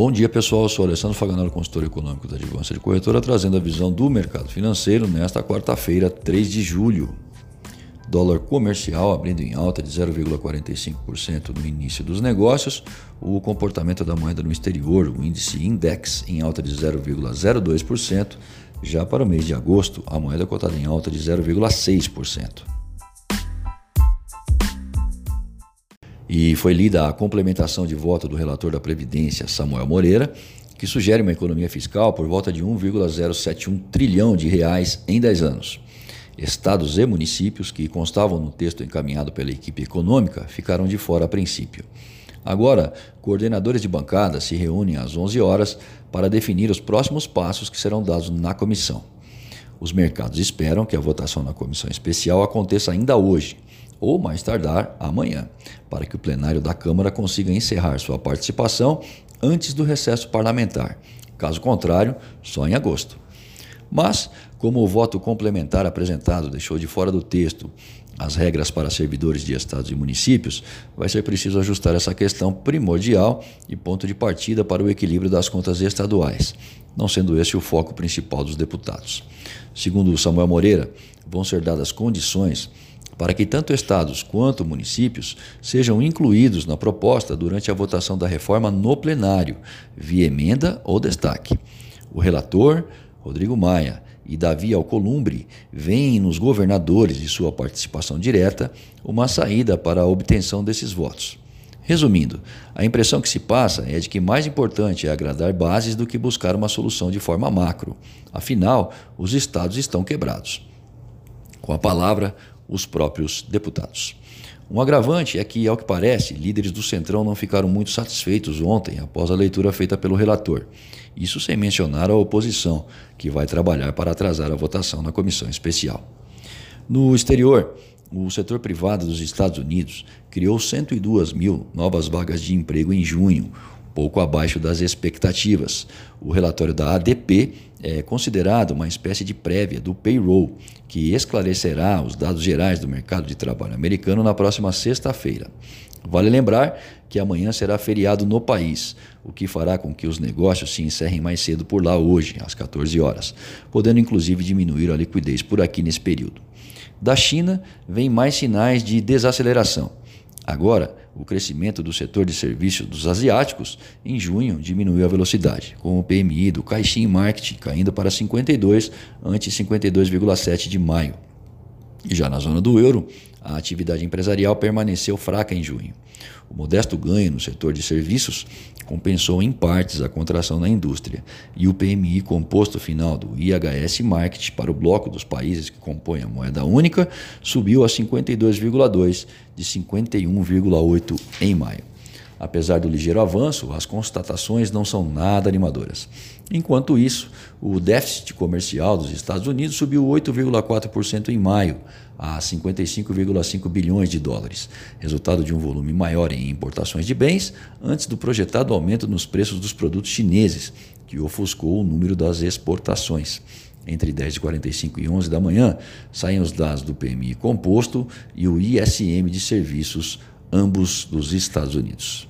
Bom dia pessoal, eu sou Alessandro Faganaro, consultor econômico da Advança de Corretora, trazendo a visão do mercado financeiro nesta quarta-feira, 3 de julho. Dólar comercial abrindo em alta de 0,45% no início dos negócios. O comportamento da moeda no exterior, o índice Index, em alta de 0,02%. Já para o mês de agosto, a moeda cotada em alta de 0,6%. E foi lida a complementação de voto do relator da Previdência, Samuel Moreira, que sugere uma economia fiscal por volta de 1,071 trilhão de reais em 10 anos. Estados e municípios que constavam no texto encaminhado pela equipe econômica ficaram de fora a princípio. Agora, coordenadores de bancada se reúnem às 11 horas para definir os próximos passos que serão dados na comissão. Os mercados esperam que a votação na comissão especial aconteça ainda hoje ou mais tardar amanhã, para que o plenário da Câmara consiga encerrar sua participação antes do recesso parlamentar. Caso contrário, só em agosto. Mas, como o voto complementar apresentado deixou de fora do texto as regras para servidores de estados e municípios, vai ser preciso ajustar essa questão primordial e ponto de partida para o equilíbrio das contas estaduais, não sendo esse o foco principal dos deputados. Segundo Samuel Moreira, vão ser dadas condições para que tanto estados quanto municípios sejam incluídos na proposta durante a votação da reforma no plenário, via emenda ou destaque. O relator, Rodrigo Maia, e Davi Alcolumbre veem nos governadores de sua participação direta uma saída para a obtenção desses votos. Resumindo, a impressão que se passa é de que mais importante é agradar bases do que buscar uma solução de forma macro. Afinal, os estados estão quebrados. Com a palavra, os próprios deputados. Um agravante é que, ao que parece, líderes do Centrão não ficaram muito satisfeitos ontem após a leitura feita pelo relator. Isso sem mencionar a oposição, que vai trabalhar para atrasar a votação na comissão especial. No exterior, o setor privado dos Estados Unidos criou 102 mil novas vagas de emprego em junho, pouco abaixo das expectativas. O relatório da ADP é considerado uma espécie de prévia do payroll, que esclarecerá os dados gerais do mercado de trabalho americano na próxima sexta-feira. Vale lembrar que amanhã será feriado no país, o que fará com que os negócios se encerrem mais cedo por lá hoje, às 14 horas, podendo inclusive diminuir a liquidez por aqui nesse período. Da China, vem mais sinais de desaceleração. Agora, o crescimento do setor de serviços dos asiáticos em junho diminuiu a velocidade, com o PMI do Caixin Marketing caindo para 52 ante 52,7 de maio. E já na zona do euro, a atividade empresarial permaneceu fraca em junho. O modesto ganho no setor de serviços compensou em partes a contração na indústria, e o PMI composto final do IHS Market para o bloco dos países que compõem a moeda única subiu a 52,2 de 51,8 em maio. Apesar do ligeiro avanço, as constatações não são nada animadoras. Enquanto isso, o déficit comercial dos Estados Unidos subiu 8,4% em maio, a 55,5 bilhões de dólares, resultado de um volume maior em importações de bens antes do projetado aumento nos preços dos produtos chineses, que ofuscou o número das exportações. Entre 10h45 e 11 da manhã, saem os dados do PMI composto e o ISM de serviços, ambos dos Estados Unidos.